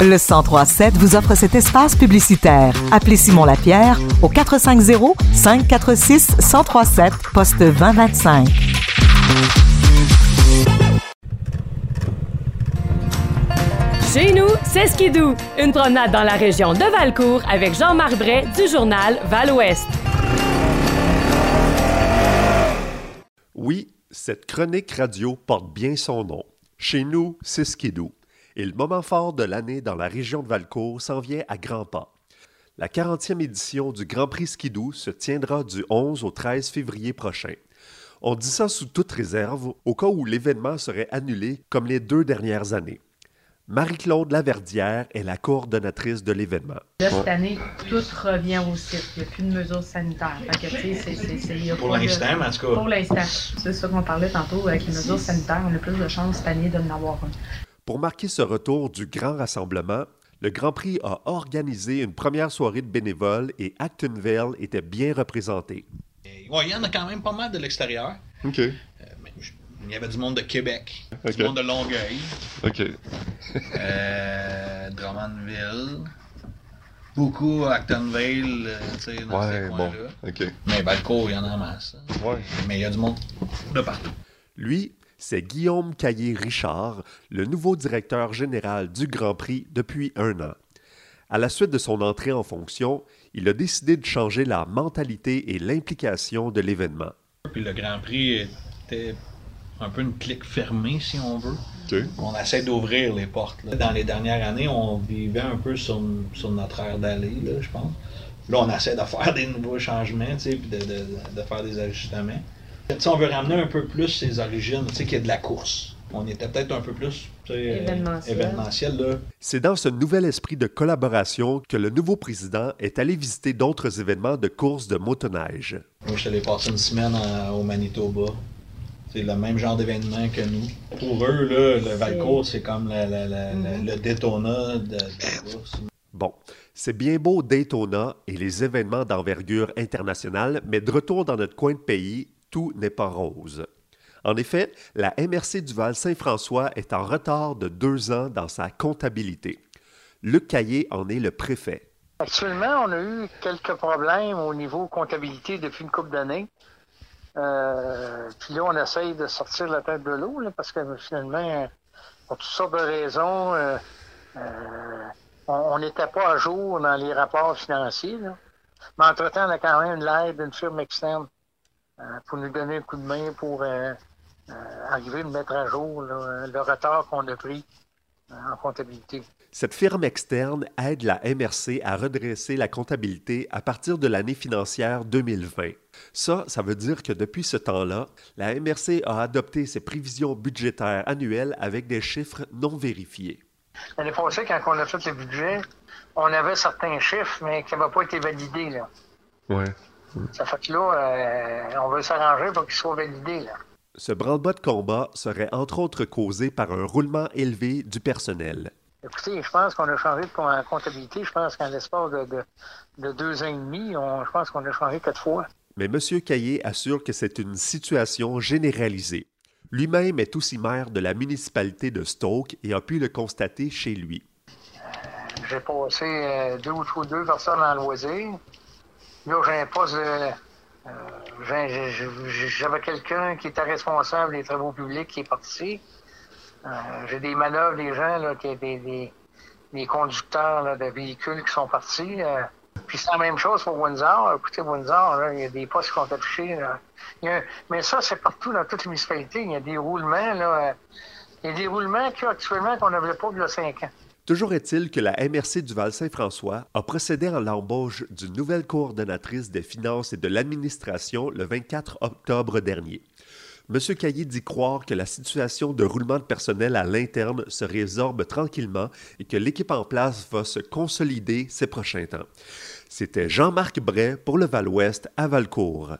Le 1037 vous offre cet espace publicitaire. Appelez Simon Lapierre au 450 546 1037 poste 2025. Chez nous, c'est Skidou. Une promenade dans la région de Valcourt avec Jean-Marc Bray du journal Val-Ouest. Oui, cette chronique radio porte bien son nom. Chez nous, c'est Skidou. Et le moment fort de l'année dans la région de Valcourt s'en vient à grands pas. La 40e édition du Grand Prix Skidou se tiendra du 11 au 13 février prochain. On dit ça sous toute réserve, au cas où l'événement serait annulé comme les deux dernières années. Marie-Claude Laverdière est la coordonnatrice de l'événement. Là, cette année, tout revient au site. Il n'y a plus de mesures sanitaires. Que, c'est- c'est- c'est- Pour de- l'instant, en tout cas. Pour l'instant. C'est ça qu'on parlait tantôt. Avec les mesures sanitaires, on a plus de chances cette année de en avoir un. Pour marquer ce retour du grand rassemblement, le Grand Prix a organisé une première soirée de bénévoles et Actonville était bien représenté. Ouais, il y en a quand même pas mal de l'extérieur. OK. Euh, mais je- il y avait du monde de Québec, du monde de Longueuil, OK. euh, Drummondville, beaucoup Actonville, euh, tu sais, dans ces coins-là. OK. Mais Valcourt, il y en a en masse. hein. Ouais. Mais il y a du monde de partout. Lui, c'est Guillaume Caillé-Richard, le nouveau directeur général du Grand Prix depuis un an. À la suite de son entrée en fonction, il a décidé de changer la mentalité et l'implication de l'événement. Puis le Grand Prix était un peu une clique fermée, si on veut. On essaie d'ouvrir les portes. là. Dans les dernières années, on vivait un peu sur, sur notre aire d'aller, je pense. Là, on essaie de faire des nouveaux changements, puis de, de- de faire des ajustements. Tu sais, on veut ramener un peu plus ses origines, tu sais, qu'il y a de la course. On était peut-être un peu plus euh, Événementiel. événementiel, là. C'est dans ce nouvel esprit de collaboration que le nouveau président est allé visiter d'autres événements de course de motoneige. Moi, je suis allé passer une semaine en- au Manitoba. C'est le même genre d'événement que nous. Pour eux, là, le Valcourt, c'est comme la- la- la- la- le Daytona de, de la course. Bon, c'est bien beau Daytona et les événements d'envergure internationale, mais de retour dans notre coin de pays, n'est pas rose. En effet, la MRC du Val-Saint-François est en retard de deux ans dans sa comptabilité. Luc Caillé en est le préfet. Actuellement, on a eu quelques problèmes au niveau comptabilité depuis une couple d'années. Euh, puis là, on essaye de sortir la tête de l'eau parce que finalement, pour toutes sortes de raisons, euh, euh, on n'était pas à jour dans les rapports financiers. Mais entre-temps, on a quand même l'aide d'une firme externe pour nous donner un coup de main pour euh, euh, arriver à mettre à jour là, le retard qu'on a pris euh, en comptabilité. Cette firme externe aide la MRC à redresser la comptabilité à partir de l'année financière 2020. Ça, ça veut dire que depuis ce temps-là, la MRC a adopté ses prévisions budgétaires annuelles avec des chiffres non vérifiés. L'année passée, quand on a fait le budget, on avait certains chiffres, mais qui n'avaient pas été validés. Là. Ouais. Ça fait que là, euh, on veut s'arranger pour qu'ils soient validés. Là. Ce branle-bas de combat serait entre autres causé par un roulement élevé du personnel. Écoutez, je pense qu'on a changé de com- comptabilité. Je pense qu'en l'espace de, de- de deux ans et demi, on- je pense qu'on a changé quatre fois. Mais M. Caillé assure que c'est une situation généralisée. Lui-même est aussi maire de la municipalité de Stoke et a pu le constater chez lui. J'ai passé euh, deux ou trois deux personnes en loisir. Là, j'ai un poste de. euh, J'avais quelqu'un qui était responsable des travaux publics qui est parti. Euh, j'ai des manœuvres, des gens, là, qui, des, des, des conducteurs là, de véhicules qui sont partis. euh. Puis c'est la même chose pour Windsor. Écoutez, Windsor, il y a des postes qui sont affichés. mais ça, c'est partout dans toutes les municipalités. Il y a des roulements. Là, il y a des roulements a actuellement qu'on n'avait pas a cinq ans. Toujours est-il que la MRC du Val-Saint-François a procédé à l'embauche d'une nouvelle coordonnatrice des finances et de l'administration le 24 octobre dernier. M. Caillé dit croire que la situation de roulement de personnel à l'interne se résorbe tranquillement et que l'équipe en place va se consolider ces prochains temps. C'était Jean-Marc Bray pour le Val-Ouest à Valcourt.